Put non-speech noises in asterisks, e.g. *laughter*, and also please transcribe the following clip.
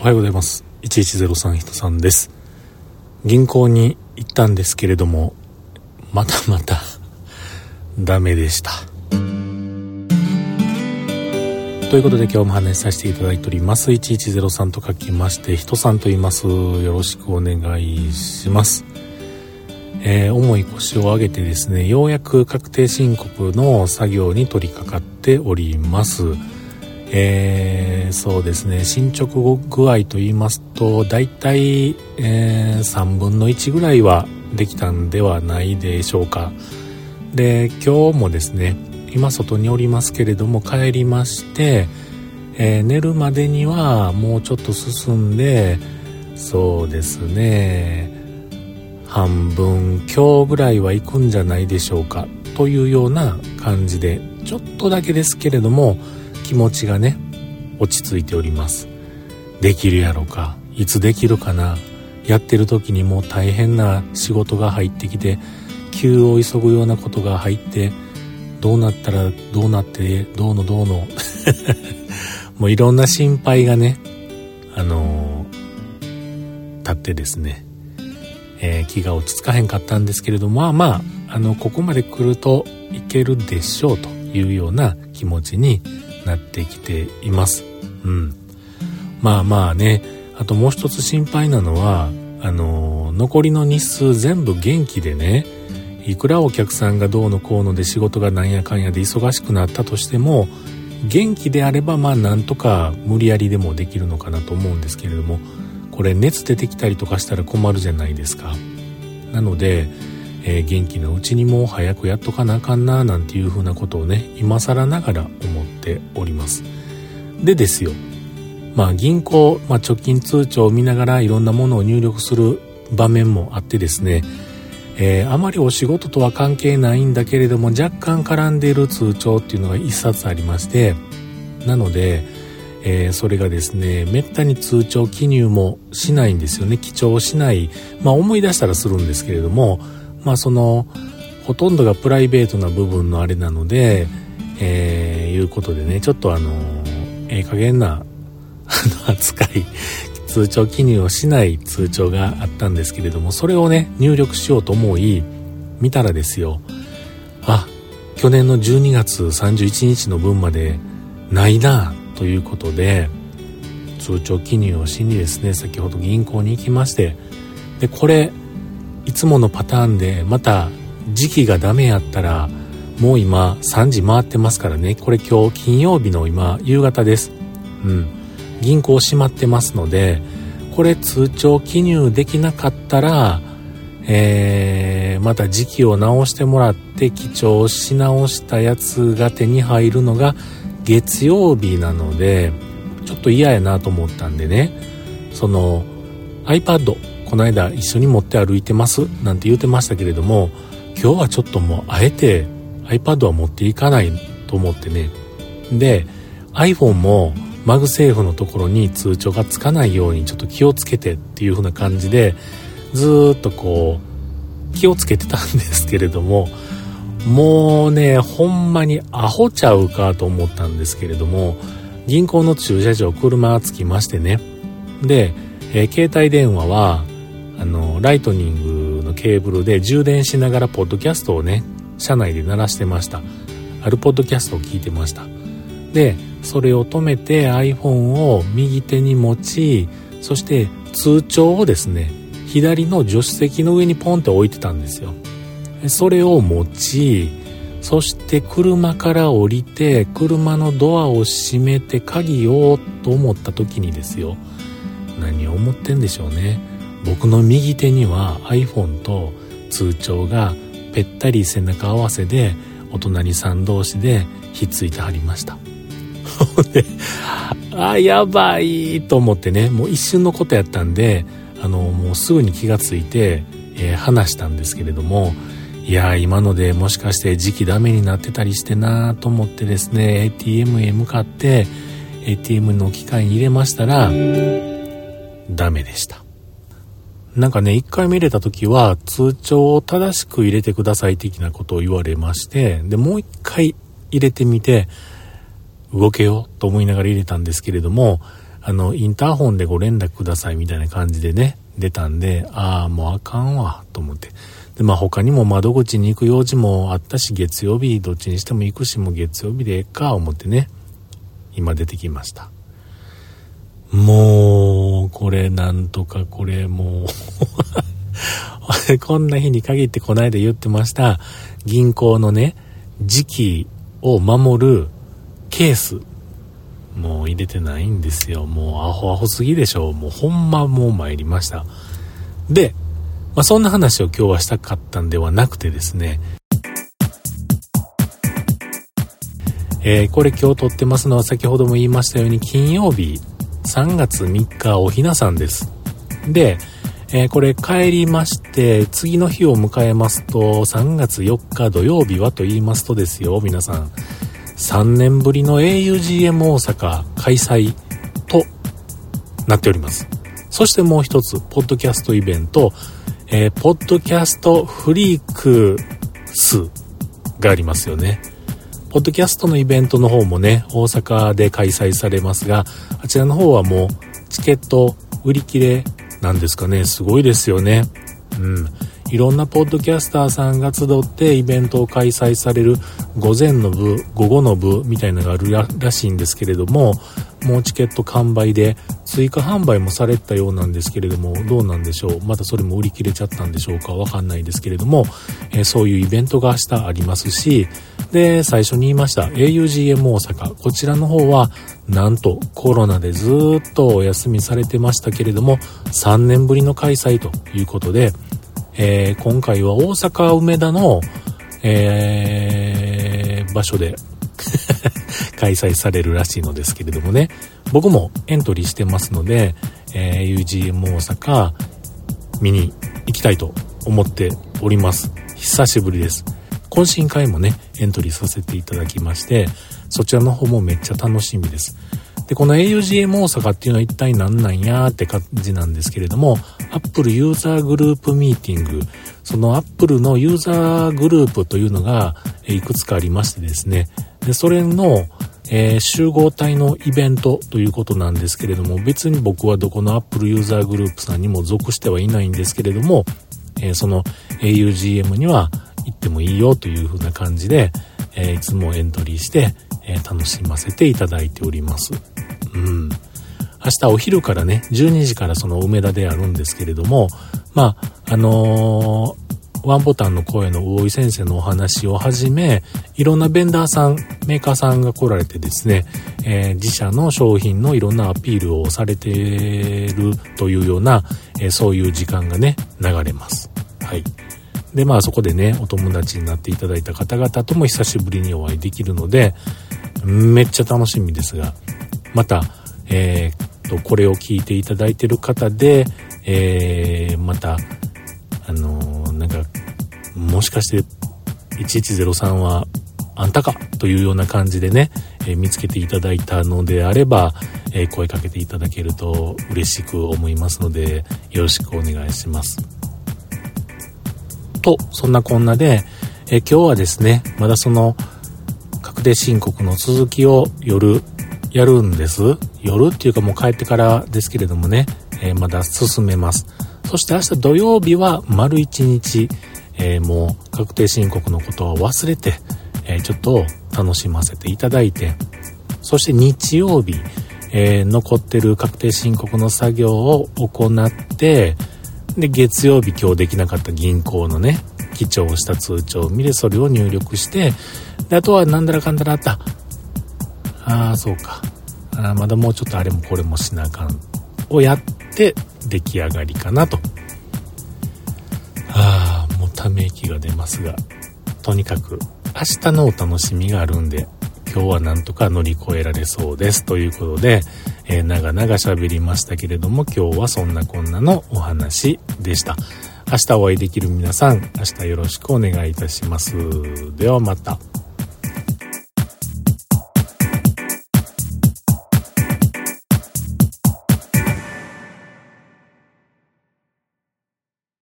おはようございます。1103人さんです。銀行に行ったんですけれどもまたまた *laughs* ダメでした。ということで今日も話しさせていただいております。1103と書きまして人さんと言います。よろしくお願いします。えー、重い腰を上げてですねようやく確定申告の作業に取り掛かっております。えー、そうですね。進捗具合と言いますと大体、えー、3分の1ぐらいはできたんではないでしょうか。で今日もですね今外におりますけれども帰りまして、えー、寝るまでにはもうちょっと進んでそうですね半分今日ぐらいは行くんじゃないでしょうか。というような感じでちょっとだけですけれども気持ちがね落ち着いております。できるやろか。いつできるかな。やってる時にもう大変な仕事が入ってきて急を急ぐようなことが入ってどうなったらどうなってどうのどうの。*laughs* もういろんな心配がねあのー、立ってですね、えー、気が落ち着かへんかったんですけれどもまあまああのここまで来るといけるでしょうというような気持ちになってきています。うん。まあまあね、あともう一つ心配なのは、あの、残りの日数全部元気でね、いくらお客さんがどうのこうので仕事がなんやかんやで忙しくなったとしても、元気であればまあなんとか無理やりでもできるのかなと思うんですけれども、これ熱出てきたりとかしたら困るじゃないですか。なので、えー、元気なうちにも早くやっとかなあかんななんていうふうなことをね今更ながら思っております。でですよ。まあ銀行、まあ、貯金通帳を見ながらいろんなものを入力する場面もあってですね、えー、あまりお仕事とは関係ないんだけれども若干絡んでいる通帳っていうのが一冊ありましてなので、えー、それがですねめったに通帳記入もしないんですよね。記帳しない。まあ思い出したらするんですけれどもまあそのほとんどがプライベートな部分のあれなので、えー、いうことでねちょっとあのええー、加減な *laughs* 扱い通帳記入をしない通帳があったんですけれどもそれをね入力しようと思い見たらですよあ去年の12月31日の分までないなということで通帳記入をしにですね先ほど銀行に行きましてでこれいつものパターンでまた時期がダメやったらもう今3時回ってますからね。これ今日金曜日の今夕方です。うん。銀行閉まってますのでこれ通帳記入できなかったらえー、また時期を直してもらって記帳し直したやつが手に入るのが月曜日なのでちょっと嫌やなと思ったんでね。その iPad この間一緒に持って歩いてますなんて言うてましたけれども今日はちょっともうあえて iPad は持っていかないと思ってね。で iPhone も MagSafe のところに通帳がつかないようにちょっと気をつけてっていう風な感じでずっとこう気をつけてたんですけれどももうねほんまにアホちゃうかと思ったんですけれども銀行の駐車場車が着きましてね。で、えー、携帯電話はライトニングのケーブルで充電しながらポッドキャストをね、車内で鳴らしてました。あるポッドキャストを聞いてました。で、それを止めて iPhone を右手に持ち、そして通帳をですね、左の助手席の上にポンって置いてたんですよ。それを持ち、そして車から降りて、車のドアを閉めて鍵をと思った時にですよ。何を思ってんでしょうね。僕の右手には iPhone と通帳がぺったり背中合わせでお隣さん同士でひっついてはりました。*laughs* であやばいと思ってねもう一瞬のことやったんであのもうすぐに気がついて、えー、話したんですけれどもいや今のでもしかして時期ダメになってたりしてなと思ってですね ATM へ向かって ATM の機械に入れましたらダメでした。なんかね、一回見れた時は通帳を正しく入れてください的なことを言われまして、で、もう一回入れてみて、動けようと思いながら入れたんですけれども、あの、インターホンでご連絡くださいみたいな感じでね、出たんで、ああ、もうあかんわ、と思って。で、まあ他にも窓口に行く用事もあったし、月曜日どっちにしても行くし、もう月曜日でええか、思ってね、今出てきました。もう、これなんとかこれもう *laughs* こんな日に限ってこないで言ってました、銀行のね、時期を守るケース、もう入れてないんですよ。もうアホアホすぎでしょ。もうほんまもう参りました。で、まあ、そんな話を今日はしたかったんではなくてですね、えー、これ今日撮ってますのは先ほども言いましたように金曜日3月3日おひなさんです。で、えー、これ帰りまして、次の日を迎えますと、3月4日土曜日はと言いますとですよ、皆さん。3年ぶりの augm 大阪開催となっております。そしてもう一つ、ポッドキャストイベント、えー、ポッドキャストフリークスがありますよね。ポッドキャストのイベントの方もね、大阪で開催されますが、あちらの方はもうチケット売り切れなんですかね、すごいですよね。うん。いろんなポッドキャスターさんが集ってイベントを開催される午前の部、午後の部みたいなのがあるらしいんですけれども、もうチケット完売で追加販売もされたようなんですけれどもどうなんでしょう？またそれも売り切れちゃったんでしょうか？わかんないですけれども、えー、そういうイベントが明日ありますしで最初に言いました augm 大阪。こちらの方はなんとコロナでずっとお休みされてましたけれども3年ぶりの開催ということで、えー、今回は大阪梅田の、えー、場所で開催されるらしいのですけれどもね、僕もエントリーしてますので、えー、UGM 大阪見に行きたいと思っております。久しぶりです。懇親会もね、エントリーさせていただきまして、そちらの方もめっちゃ楽しみです。で、この augm 大阪っていうのは一体何なんやって感じなんですけれども、Apple ユーザーグループミーティング、その Apple のユーザーグループというのがいくつかありましてですね、で、それの、えー、集合体のイベントということなんですけれども、別に僕はどこの Apple ユーザーグループさんにも属してはいないんですけれども、えー、その augm には行ってもいいよという風な感じで、えー、いつもエントリーして、え楽しませていただいております。うん。明日お昼からね、12時からその梅田でやるんですけれども、まあ、あのワンボタンの声の大井先生のお話をはじめ、いろんなベンダーさん、メーカーさんが来られてですね、えー、自社の商品のいろんなアピールをされてるというような、えー、そういう時間がね、流れます。はい。で、まあそこでね、お友達になっていただいた方々とも久しぶりにお会いできるので、めっちゃ楽しみですが、また、えー、と、これを聞いていただいてる方で、えー、また、もしかして1103はあんたかというような感じでね、えー、見つけていただいたのであれば、えー、声かけていただけると嬉しく思いますので、よろしくお願いします。と、そんなこんなで、えー、今日はですね、まだその、確定申告の続きを夜やるんです。夜っていうかもう帰ってからですけれどもね、えまだ進めます。そして明日土曜日は丸1日、えー、もう確定申告のことを忘れて、えー、ちょっと楽しませていただいて、そして日曜日、えー、残ってる確定申告の作業を行って、で、月曜日今日できなかった銀行のね、記帳した通帳を見て、それを入力して、で、あとはなんだらかんだらあった。ああ、そうか。あまだもうちょっとあれもこれもしなあかん。をやって出来上がりかなと。ため息が出ますが、とにかく明日のお楽しみがあるんで、今日はなんとか乗り越えられそうです。ということで、えー、長々喋りましたけれども、今日はそんなこんなのお話でした。明日お会いできる皆さん、明日よろしくお願いいたします。ではまた。